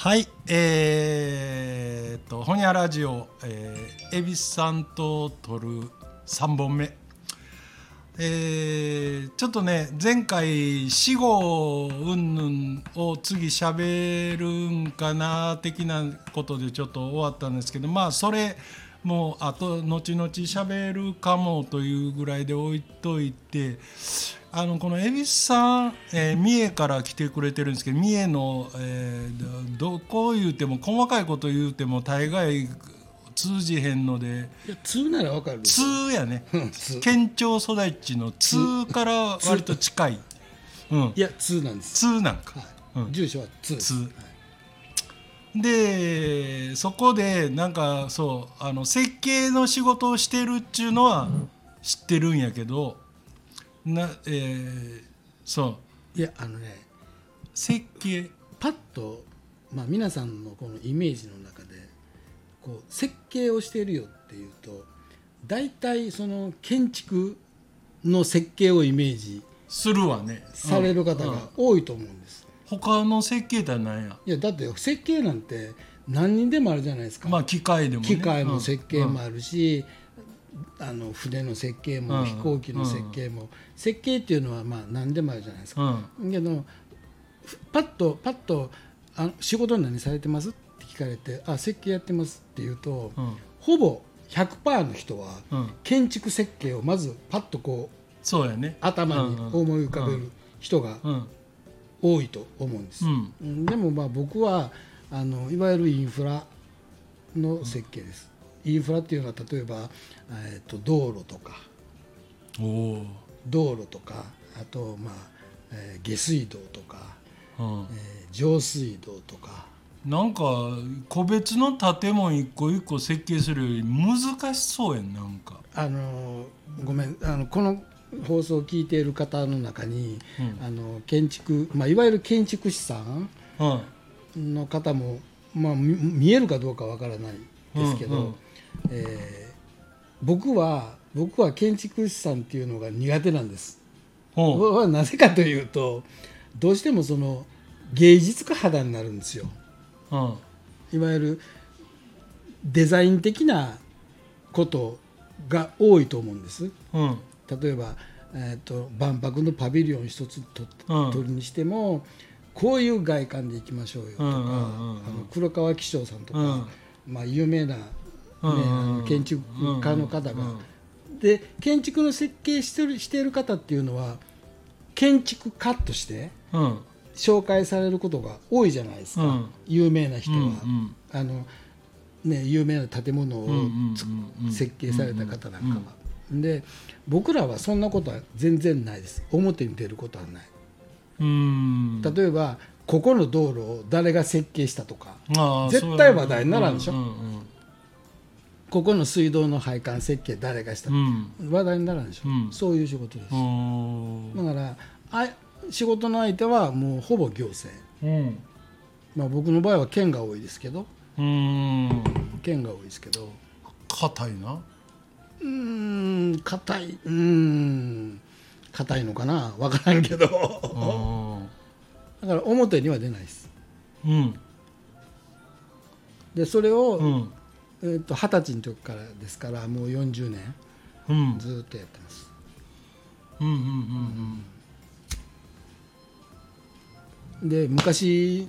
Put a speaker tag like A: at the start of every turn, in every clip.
A: はいえー、とほにゃラジオ、えー、恵比寿さんと撮る3本目。えー、ちょっとね前回死後うんぬんを次しゃべるんかな的なことでちょっと終わったんですけどまあそれもうあと後々しゃべるかもというぐらいで置いといてあのこの恵比寿さん、えー、三重から来てくれてるんですけど三重の、えー、どこ言うても細かいこと言うても大概通じへんので
B: いや通ならわかる
A: 通やね。県庁育ちの通から割と近い、
B: うん、いや通なんです。
A: 通なんか、
B: はい。うん、住所は通。
A: 通、はい、でそこでなんかそうあの設計の仕事をしてるっちゅうのは知ってるんやけどなえー、そう。
B: いやあのね
A: 設計
B: パッと、まあ、皆さんのこのイメージの中でこう設計をしているよっていうと大体その建築の設計をイメージ
A: するわね。
B: される方が多いと思うんです、
A: うん、他の設計って何や？
B: いやだって設計なんて何人でもあるじゃないですか。
A: まあ機械でも、ね、
B: 機械の設計もあるし、うん、あの船の設計も、飛行機の設計も、設計っていうのはまあ何でもあるじゃないですか、けどパッとパッとあ仕事何されてます？聞かれて「あ設計やってます」って言うと、うん、ほぼ100%の人は建築設計をまずパッとこう
A: そうや、ね、
B: 頭に思い浮かべる人が多いと思うんです、うん、でもまあ僕はあのいわゆるインフラの設計です、インフラっていうのは例えば、えー、と道路とか道路とかあとまあ、えー、下水道とか、うん、えー、上水道とか。
A: なんか個別の建物一個一個設計するより難しそうやんなんか。
B: あのごめん。あのこの放送を聞いている方の中に、うん、あの建築、まあ、いわゆる建築士さんの方も、まあ、見えるかどうかわからないですけど、うんうん、えー、僕は僕は建築士さんっていうのが苦手なんです。なぜかというとどうしてもその芸術家肌になるんですよ。いわゆるデザイン的なことが多いと思うんです。うん、例えば、えーと、万博のパビリオン一つと、取るにしてもこういう外観でいきましょうよとか、あの黒川紀章さんとか、まあ、有名な、ね建築家の方が、で建築の設計してるしている方っていうのは建築家として、紹介されることが多いじゃないですか、うん、有名な人は、うんうん、あのね、有名な建物を設計された方なんかは。で僕らはそんなことは全然ないです。表に出ることはない。例えばここの道路を誰が設計したとか絶対話題にならんでしょ。ここの水道の配管設計誰がした、うん、話題にならんでしょ、うん、そういう仕事です。だからあ仕事の相手はもうほぼ行政、うん。まあ、僕の場合は県が多いですけど。うん。県が多いですけど。
A: 硬いな
B: うん硬い。うん硬いのかな？分からんけど。だから表には出ないです、うん、でそれを、うん。えー、と二十歳の時からですからもう40年、うん、ずっとやってます。うんうんうんうん。で昔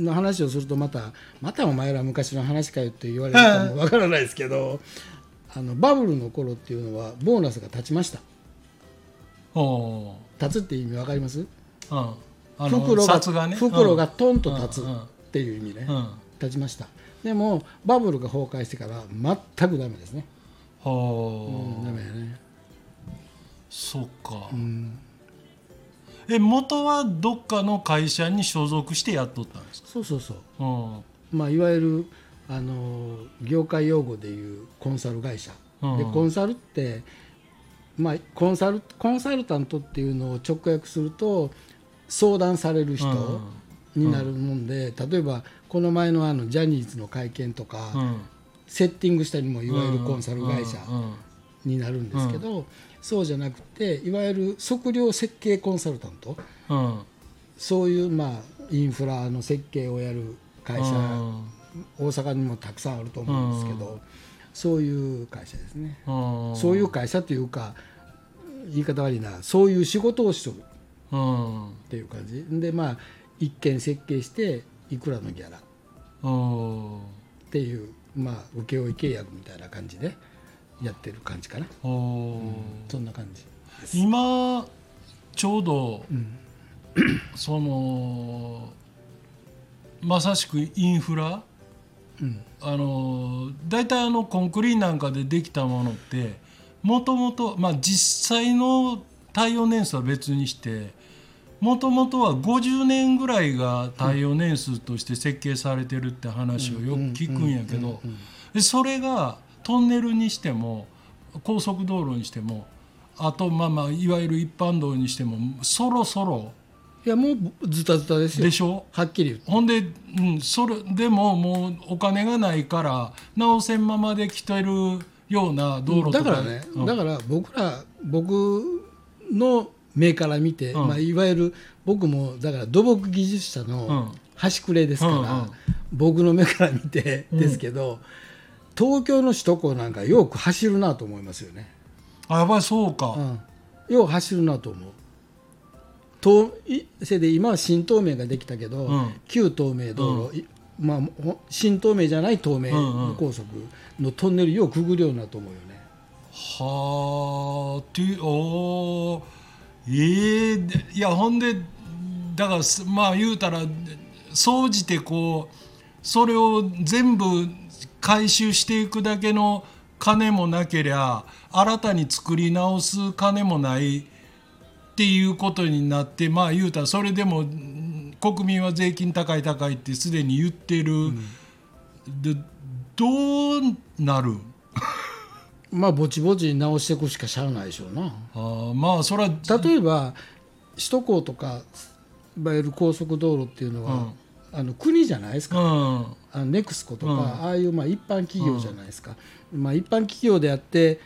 B: の話をするとまたまたお前ら昔の話かよって言われるかもわからないですけどあのバブルの頃っていうのはボーナスが立ちました。立つって意味わかります、うん、袋が、ね、袋がトンと立つっていう意味ね、うん、立ちました。でもバブルが崩壊してから全くダメですね。はあ、
A: うん、ダメやね。そっか、うん。え元はどっかの会社に所属してやっとったんですか？
B: そうそうそう、うん、まあいわゆるあの業界用語でいうコンサル会社、うん、でコンサルってまあコンサルコンサルタントっていうのを直訳すると相談される人になるもんで、うん、例えばこの前のあのジャニーズの会見とか、セッティングしたりもいわゆるコンサル会社になるんですけど、そうじゃなくていわゆる測量設計コンサルタント、うん、そういうまあインフラの設計をやる会社、大阪にもたくさんあると思うんですけど、そういう会社ですね、そういう会社というか言い方悪いなそういう仕事をしとる。っていう感じ。でまあ一件設計していくらのギャラ。っていうまあ請負契約みたいな感じでやってる感じかな、うん、そんな感じ。
A: 今ちょうど、うん、そのまさしくインフラ、うん、あの大体あのコンクリなんかでできたものってもともと実際の耐用年数は別にしてもともとは50年ぐらいが耐用年数として設計されてるって話をよく聞くんやけどそれがトンネルにしても高速道路にしてもあとまあまあいわゆる一般道にしてもそろそろ
B: いやもうズタズタですよ。
A: でしょ？
B: はっきり
A: ほんで、うん、それでももうお金がないから直せんままで来てるような道路
B: とか。だからね、うん、だから僕ら僕の目から見て、うん、まあ、いわゆる僕もだから土木技術者の端くれですから、うんうん、僕の目から見てですけど、東京の首都高なんかよく走るなと思いますよね。
A: あやっぱりそうか、
B: よう走るなと思う。とせで今は新東名ができたけど、旧東名道路、まあ、新東名じゃない東名高速のトンネルようくぐるようなと思うよね。
A: はあっておええー、いやほんでだからまあ言うたら総じてこうそれを全部回収していくだけの金もなけりゃ新たに作り直す金もないっていうことになってまあ言うたらそれでも国民は税金高い高いってすでに言ってる、うん、でどうなる？
B: まあぼちぼち直していくしかしゃあないでしょうな。
A: あまあそれは
B: 例えば首都高とかいわゆる高速道路っていうのは、うん、あの国じゃないですか、うん、あのネクスコとか、うん、ああいうまあ一般企業じゃないですか、まあ、一般企業であって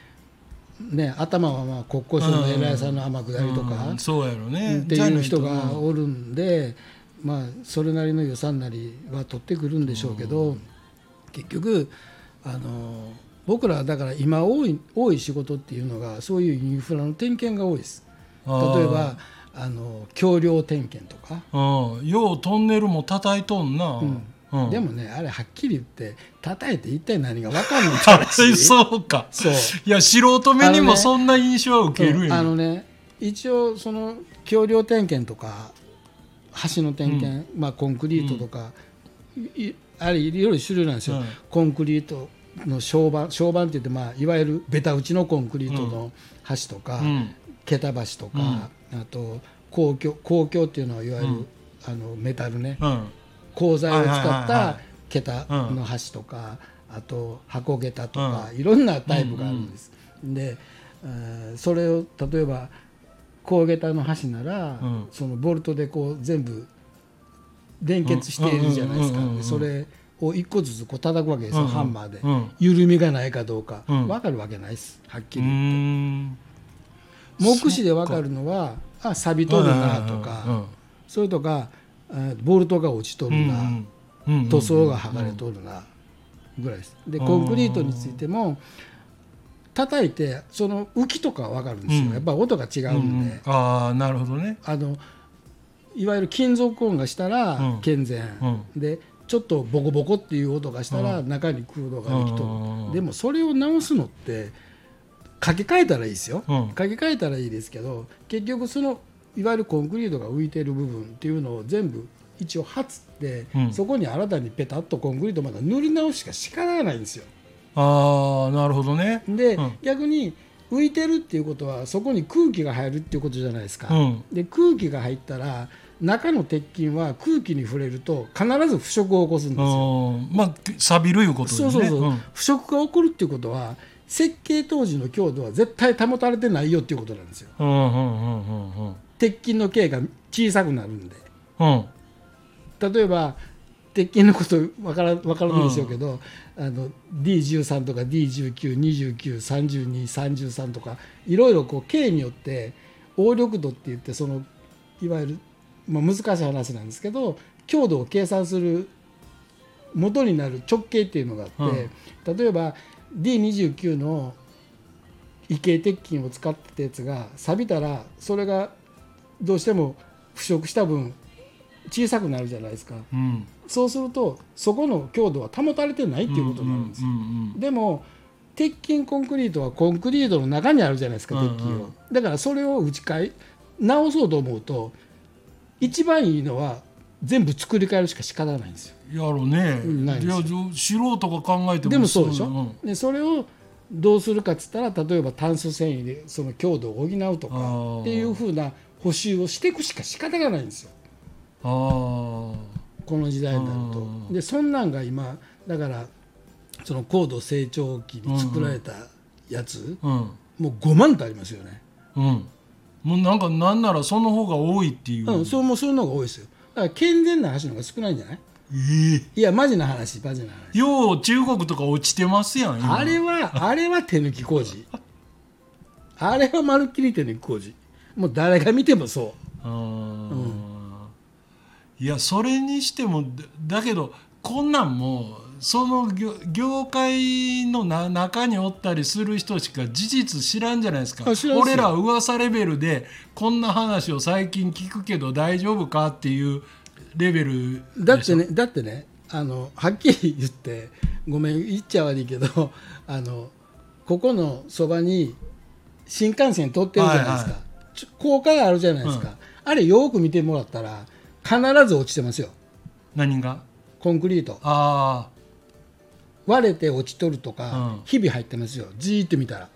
B: ね、頭はまあ国交省の偉いさんの天下りとか、
A: そうやろね。
B: っていう人がおるんで、まあ、それなりの予算なりは取ってくるんでしょうけど、結局あの僕らだから今多い多い仕事っていうのがそういうインフラの点検が多いです。例えばあの橋梁点検とか。
A: ようトンネルも叩いとんな、うん
B: うん、でもねあれはっきり言って叩いて一体何が分かん
A: のか そうか。そう。いや素人目にもそんな印象は受ける
B: よ。あのね一応その橋梁点検とか橋の点検、うん、まあ、コンクリートとか、うん、あれいろいろ種類なんですよ、うん、コンクリートの床板床板って言って、まあ、いわゆるベタ打ちのコンクリートの橋とか、桁橋とか、あと公共公共っていうのはいわゆる、あのメタルね、鋼材を使った桁の橋とか、あと箱桁とか、いろんなタイプがあるんです。でそれを例えば鋼桁の橋なら、そのボルトでこう全部連結しているじゃないですか、それを一個ずつこう叩くわけですよ、ハンマーで、緩みがないかどうか、う分かるわけないです。はっきり言って。目視で分かるのはあ錆びとるなとか、それとかボルトが落ちとるな、塗装が剥がれとるなぐらいです。でコンクリートについても叩いてその浮きとかは分かるんですよ、やっぱ音が違うんで、
A: ああなるほどね。
B: あのいわゆる金属音がしたら健全、でちょっとボコボコっていう音がしたら中に空洞ができとる、でもそれを直すのって書き換えたらいいですよ、書き換えたらいいですけど結局そのいわゆるコンクリートが浮いてる部分っていうのを全部一応はつって、うん、そこに新たにペタッとコンクリートまだ塗り直しかしかないんですよ。
A: ああなるほどね。
B: で、うん、逆に浮いてるっていうことはそこに空気が入るっていうことじゃないですか。うん、で空気が入ったら中の鉄筋は空気に触れると必ず腐食を起こすんですよ。
A: まあ錆びるいうことですね。そうそうそう。
B: 腐食が起こるっていうことは設計当時の強度は絶対保たれてないよっていうことなんですよ。うんうんうんうんうん。鉄筋の径が小さくなるんで、うん、例えば鉄筋のこと分から分からないでしょうけど、うん、あの D13 とか D19293233 とかいろいろこう径によって応力度って言ってそのいわゆる、まあ、難しい話なんですけど強度を計算する元になる直径っていうのがあって、例えば D29 の異形鉄筋を使ってたやつが錆びたらそれがどうしても腐食した分小さくなるじゃないですか。
A: うん。
B: そうするとそこの強度は保たれてないっていうことになるんですよ、
A: うんうん
B: でも鉄筋コンクリートはコンクリートの中にあるじゃないですか
A: うんうん
B: 鉄筋。を、だからそれを打ち替え直そうと思うと一番いいのは全部作り変えるしか仕方ないんですよ。
A: やろうね。
B: い
A: いや素人が考えても
B: でもそうでしょ、
A: ん。
B: でそれをどうするかっつったら例えば炭素繊維でその強度を補うとかっていうふうな補修をしていくしか仕方がないんですよ。
A: ああ
B: この時代になると。
A: うん
B: でそんなんが今だからその高度成長期に作られたやつ、
A: うん。
B: もう5万とありますよね。
A: うん。もうなんかなんならその方が多いっていう、
B: うん、そうもうそういうのが多いですよ。だから健全な橋の方が少ないんじゃない？
A: え
B: いやマジな話マジな
A: えよう中国とか落ちてますやん
B: あれはあれは手抜き工事。あれはまるっきり手抜き工事もう誰が見てもそ
A: あー。いやそれにしてもだだけどこんなんもその業業界のな中におったりする人しか事実知らんじゃないですか。俺ら噂レベルでこんな話を最近聞くけど大丈夫かっていうレベル
B: うだってねだってねあのはっきり言ってごめん言っちゃ悪いけどあのここのそばに新幹線通ってるじゃないですか、
A: はい
B: ちょ高架があるじゃないですか、あれよく見てもらったら必ず落ちてますよ。
A: 何が？
B: コンクリート。
A: あ
B: 割れて落ちとるとか、
A: うん。
B: 日々入ってますよ。じーって見たら。
A: あ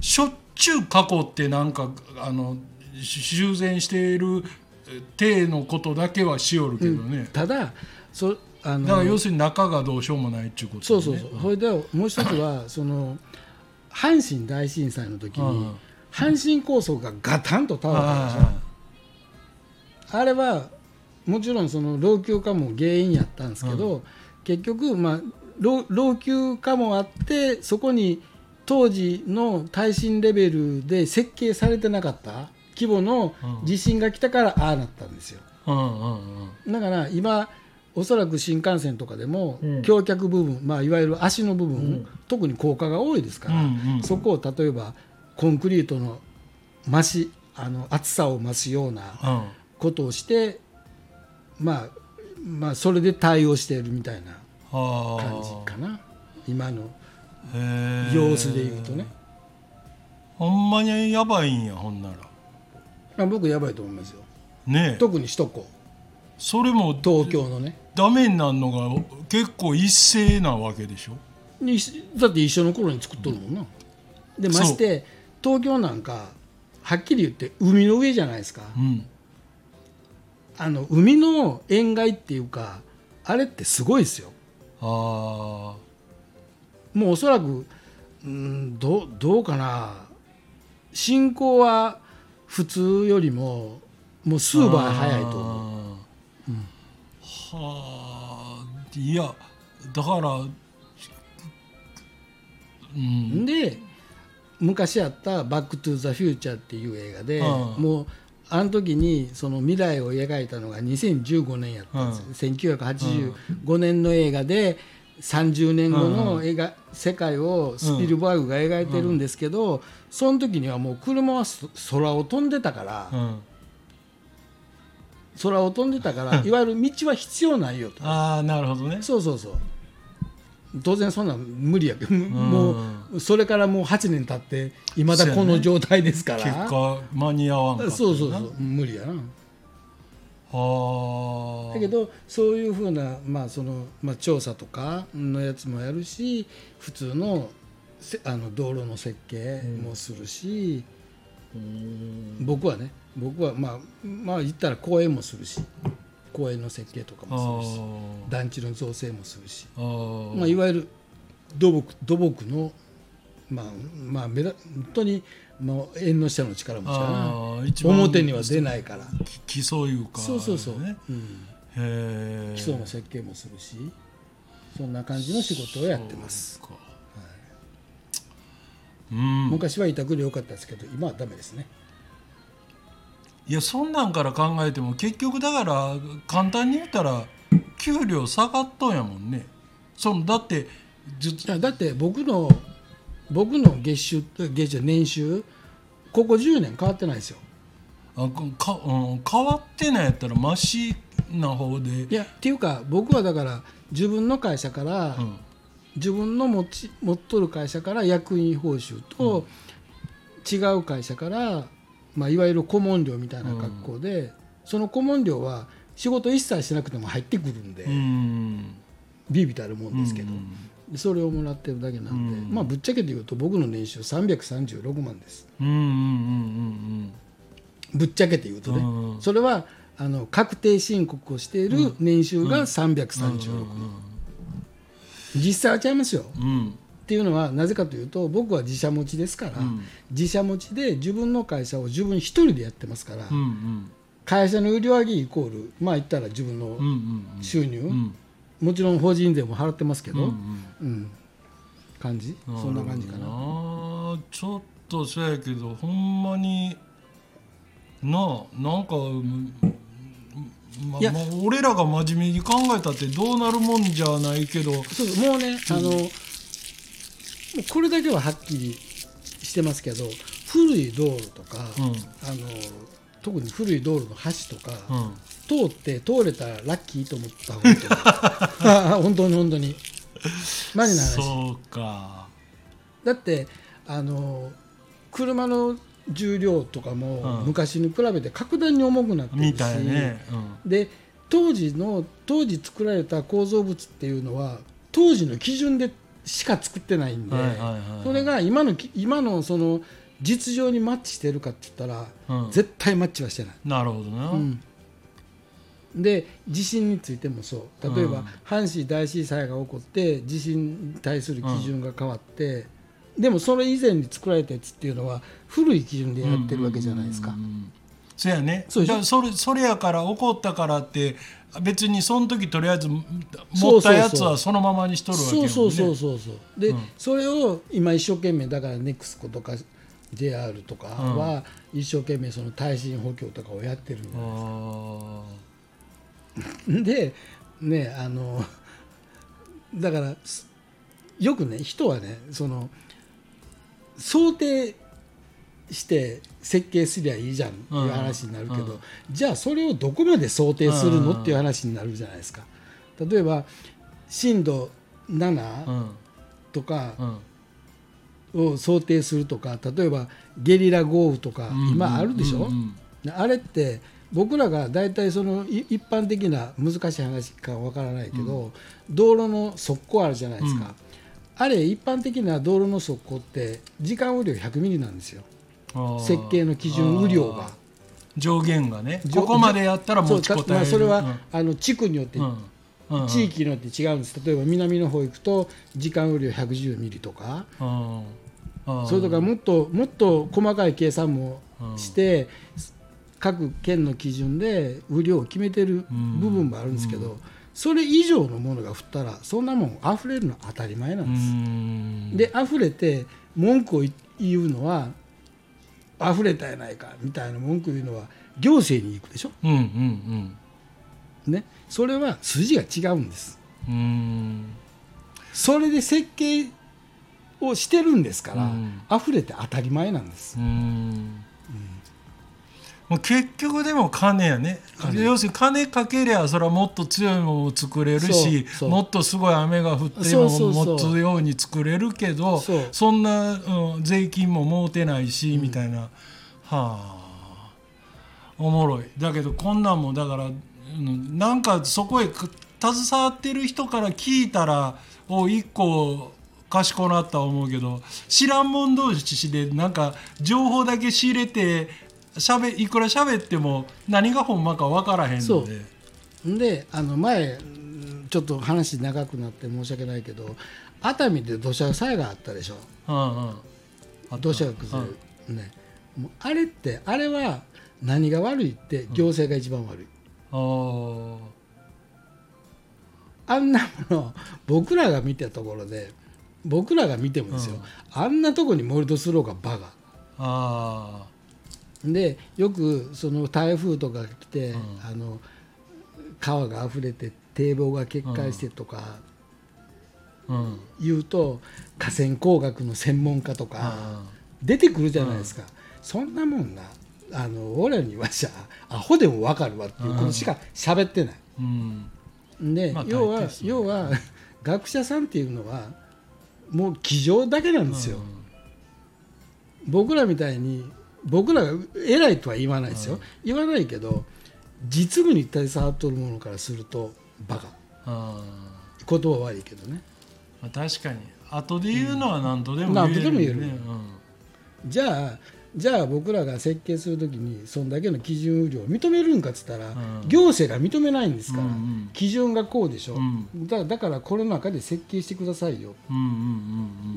A: しょっちゅう過去ってなんかあのし修繕しているえ体のことだけはしよるけどね、
B: ただそあの
A: だから要するに中がどうしようもないっていうこと、ね、
B: そうそうそう、それでもう一つはその阪神大震災の時に、
A: うん
B: 阪神高速がガタンと倒れたでしょ、
A: は
B: あれはもちろんその老朽化も原因やったんですけど、結局、まあ、老老朽化もあってそこに当時の耐震レベルで設計されてなかった規模の地震が来たからああなったんですよ。だから今おそらく新幹線とかでも
A: うん。
B: 橋脚部分、まあ、いわゆる足の部分、特に高架が多いですから、
A: うんうん。
B: そこを例えばコンクリートの増しあの厚さを増すような
A: うん。
B: ことをして、まあ、まあそれで対応しているみたいな
A: はあ
B: 感じかな。今の様子でいうとね、
A: ほんまにやばいんやほんなら。
B: まあ、僕やばいと思いますよ。
A: ねえ。
B: 特に首都高。
A: それも
B: 東京のね。
A: ダメになるのが結構一斉なわけでしょ？
B: にだって一緒の頃に作っとるもんな、でまして東京なんかはっきり言って海の上じゃないですか、
A: うん。
B: あの海の塩害っていうかあれってすごいですよ。
A: あ
B: もうおそらくうんどうどうかな。進行は普通よりももう数倍早いと思う。
A: 思う、はあ。いやだからうん。
B: で昔あった「バック・トゥ・ザ・フューチャー」っていう映画で、
A: うん。
B: もうあの時にその未来を描いたのが2015年やったんですよ、1985年の映画で30年後の映画、世界をスピルバーグが描いてるんですけど、その時にはもう車はそ空を飛んでたから、
A: うん。
B: 空を飛んでたから いわゆる道は必要ないよと。
A: ああなるほどね。
B: そうそうそう当然そんなん無理やけどもうそれからもう8年経っていまだこの状態ですから、
A: 結果間に合わんかった
B: そうそう
A: な
B: そう無理やな。
A: はあ。
B: だけどそういうふうな、まあそのまあ、調査とかのやつもやるし普通のせあの道路の設計もするし、僕はね僕はまあまあ言ったら公園もするし公園の設計とか
A: あ
B: もするし
A: ー。
B: 団地の造成もするし、まあ、いわゆる土木土木のまあまあめだ本当にもう縁の下の力持ちや
A: あ
B: な
A: ー一番
B: 表には出ないから。
A: 基礎いうか
B: そうそうそう、
A: ね。
B: うん、基礎の設計もするしそんな感じの仕事をやってます。昔は委託でよかったですけど今はダメですね
A: いやそんなんから考えても結局だから簡単に言ったら給料下がっとんやもんね。そのだって
B: だって僕の僕の月収月収年収ここ10年変わってないですよ。
A: あか、うん、変わってないやったらマシな方で。
B: いやっていうか僕はだから自分の会社から、うん、自分の持ち持っとる会社から役員報酬と、違う会社から、まあ、いわゆる顧問料みたいな格好で、うん、その顧問料は仕事一切しなくても入ってくるんで、うん、ビビたるもんですけど、うん、それをもらってるだけなんで、まあぶっちゃけて言うと僕の年収336万です。ぶっちゃけて言うとね、それはあの確定申告をしている年収が336万、実際はちゃいますよ、っていうのはなぜかというと僕は自社持ちですから、自社持ちで自分の会社を自分一人でやってますから、会社の売り上げイコールまあ言ったら自分の収入、もちろん法人税も払ってますけど、うん感じ？そんな感じかな。
A: ちょっとそうやけどほんまにななんかまあ、まあ、俺らが真面目に考えたってどうなるもんじゃないけど。
B: そうもうね、あのもうこれだけははっきりしてますけど古い道路とか、うん、あの特に古い道路の橋とか、うん、通って通れたらラッキーと思った方がいい 本当に本当に。マジな話。
A: そうか。
B: だってあの車の重量とかも昔に比べて格段に重くなってるし、ね。うん、で当時の当時作られた構造物っていうのは当時の基準でしか作ってないんで、それが今の今のその実情にマッチしてるかって言ったら、うん、絶対マッチはしてない。
A: なるほどな、うん。
B: で地震についてもそう。例えば、阪神大震災が起こって地震に対する基準が変わって、でもそれ以前に作られたやつっていうのは古い基準でやってるわけじゃないですか。
A: そやね。そそれそれやから起こったからって別にその時とりあえず持ったやつはそのままにしとるわけよ、ね、
B: そうそうそうそうで、うん、それを今一生懸命だからネクスコとか JR とかは一生懸命その耐震補強とかをやってる でねあのだからよくね人はねその想定して設計すりゃいいじゃんっていう話になるけど、うん。うん、じゃあそれをどこまで想定するのっていう話になるじゃないですか。例えば震度7とかを想定するとか例えばゲリラ豪雨とか今あるでしょ、あれって僕らが大体その一般的な難しい話かわからないけど、うん、道路の側溝あるじゃないですか、うん、あれ一般的な道路の側溝って時間雨量100ミリなんですよ設計の基準雨量が。
A: 上限がね。ここまでやったら持ちこたえる。
B: それは、うん、あの地区によって、地域によって違うんです。例えば南の方行くと時間雨量110ミリとか。それとかもっともっと細かい計算もして、各県の基準で雨量を決めてる部分もあるんですけど、それ以上のものが降ったらそんなもん溢れるのは当たり前なんです。で溢れて文句を言うのは溢れたやないかみたいな文句言うのは行政に行くでしょ？うんうんうん、ね、それは筋が違うんです。それで設計をしてるんですから、溢れて当たり前なんです。うん
A: もう結局でも金やね。要するに金かけりゃそれはもっと強いものを作れるしもっとすごい雨が降ってももっとように作れるけどそんな、うん、税金ももうてないし、うん、みたいな。はあ。おもろい。だけどこんなんもだから、うん、なんかそこへ携わってる人から聞いたらお一個賢なった思うけど知らんもん同士でなんか情報だけ仕入れてしゃべいくら喋っても何がほんまか分からへんので。
B: であの前ちょっと話長くなって申し訳ないけど熱海で土砂災害あったでしょ、うんうん、土砂が崩れ。る、うん、ね、あれってあれは何が悪いって行政が一番悪い、うん、あんなもの僕らが見たところで僕らが見てもですよ、うん、あんなとこに盛り土すろうがバカ。あでよくその台風とか来て、うん、あの川が溢れてっ堤防が決壊してとか言うと河川工学の専門家とか出てくるじゃないですか、そんなもんな。あの俺らにはじゃアホでも分かるわっていうことしか喋ってない。で、まあ、要は要は学者さんっていうのはもう机上だけなんですよ。僕らみたいに僕らが偉いとは言わないですよ、言わないけど実務に携わっとるものからするとバカ。言葉悪いけどね、
A: まあ、確かに。後で言うのは何とでも言える、ね、何とでも言える、
B: うん、じゃあじゃあ僕らが設計するときにそんだけの基準雨量を認めるんかっつったら、うん、行政が認めないんですから、うんうん、基準がこうでしょ、うん、だだからこの中で設計してくださいよ、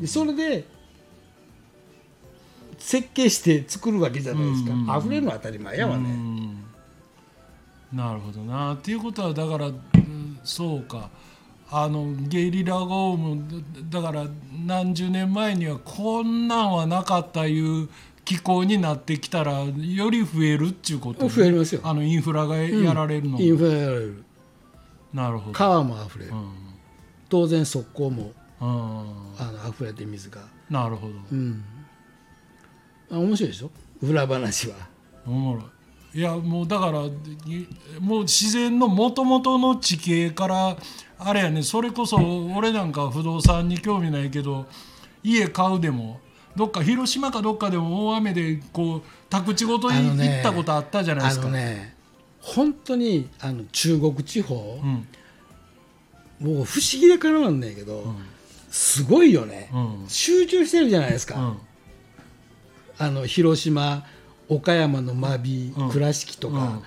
B: それで設計して作るわけじゃないですか、うんうん、溢れるの当たり前やわね、うん、
A: なるほどな。っていうことはだから、そうか。あのゲリラ豪雨だから何十年前にはこんなんはなかったいう気候になってきたらより増えるっちゅうこと、
B: ね、増えますよ。
A: あのインフラがやられるの、
B: うん、インフラやられる。
A: なるほど。
B: 川も溢れる、うん、当然側溝もあの溢れて水が。
A: なるほど、
B: うんあ面白いでしょ？裏話は。
A: おもろい。いやもうだからもう自然のもともとの地形からあれやねそれこそ俺なんか不動産に興味ないけど家買うでもどっか広島かどっかでも大雨でこう宅地ごとに行ったことあったじゃないですか。あのね
B: 本当にあの中国地方、うん、もう不思議でかなわんねんけど、うん、すごいよね、うん、集中してるじゃないですか。あの広島岡山の真備、うん、倉敷とか、うん、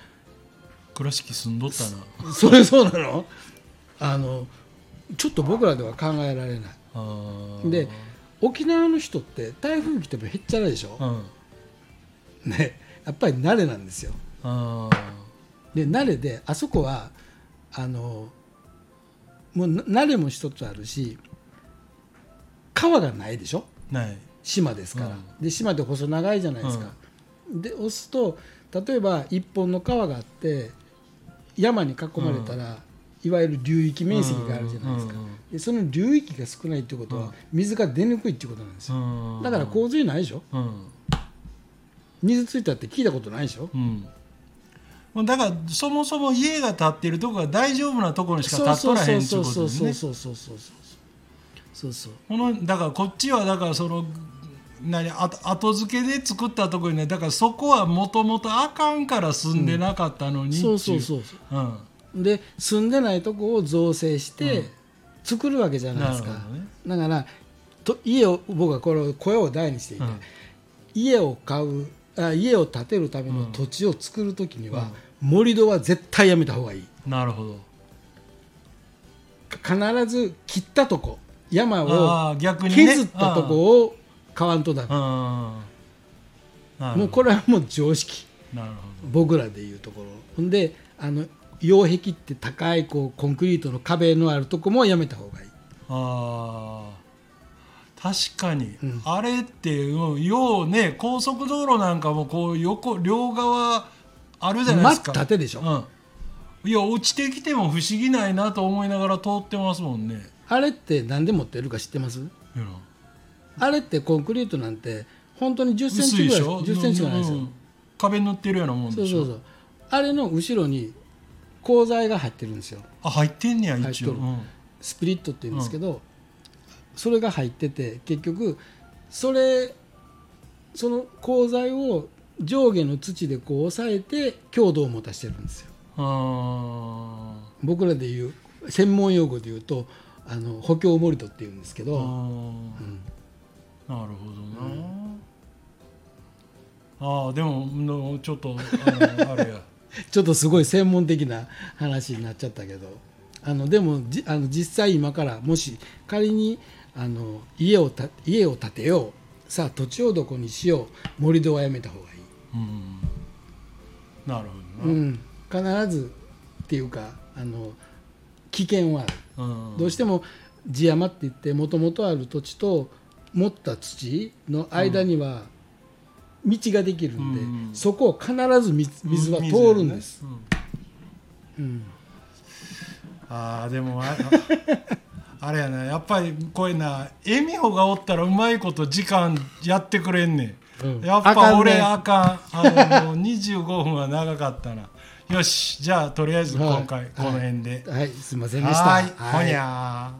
A: 倉敷住んどった
B: な。それそうなの？あのちょっと僕らでは考えられない。で沖縄の人って台風来てもへっちゃらでしょ、うん、ねやっぱり慣れなんですよ。で慣れであそこはあのもう慣れも一つあるし川がないでしょ？
A: ない
B: 島ですから、うん、で島で細長いじゃないですか、うん、で押すと例えば一本の川があって山に囲まれたら、いわゆる流域面積があるじゃないですか、でその流域が少ないってことは水が出にくいってことなんですよ、だから洪水ないでしょ、水ついたって聞いたことないでしょ、
A: うん、だからそもそも家が建ってるとこが大丈夫なところにしか建っとらへんってことですね。そうそうそうそうそうそうそうこのだからこっちはだからその何後付けで作ったところにねだからそこはもともとあかんから住んでなかったのに、
B: う。ん、そうそうそうそう、うん、で住んでないとこを造成して作るわけじゃないですか、ね、だからと家を僕はこれを声を大にしていて、うん、家を買うあ家を建てるための土地を作る時には、盛り土は絶対やめた方がいい。
A: なるほど。
B: 必ず切ったとこ山を削ったとこを買わん。とだもうこれはもう常識。僕らでいうところ。ほんであの擁壁って高いこうコンクリートの壁のあるとこもやめた方がいい。
A: あ確かに、うん、あれってようね高速道路なんかもこう横両側あるじゃないですか。
B: 縦でしょ、
A: うん、いや落ちてきても不思議ないなと思いながら通ってますもんね。
B: あれって何で持ってるか知ってます？あれってコンクリートなんて本当に1 0センチぐらい10センチぐらいですよ、うん、
A: 壁塗ってるようなもんでしょ？そうそうそう。
B: あれの後ろに鋼材が入ってるんですよ。
A: あ入ってんねや一応、うん、
B: スプリットって言うんですけど、うん、それが入ってて結局それその鋼材を上下の土でこう押さえて強度を持たしてるんですよ。僕らでいう専門用語で言うとあの補強盛土っていうんですけど、うん、
A: なるほどな、うん、ああでもちょっとあれや。
B: ちょっとすごい専門的な話になっちゃったけど。あのでもじあの実際今からもし仮にあの家をた家を建てようさあ土地をどこにしよう盛り土はやめた方がいい、うん、
A: なるほどな、うん、
B: 必ずっていうかあの危険はある、うん、どうしても地山って言ってもともとある土地と持った土の間には道ができるんで、うん、そこを必ず水は通るんです。
A: ああでもあ あれやなやっぱりこういうな恵美穂がおったらうまいこと時間やってくれんねん、うん、やっぱ俺あかん,、ね、あの25分は長かったな。よしじゃあとりあえず今回この辺で、
B: はい、はい、すいませんでした。
A: はい。ほにゃ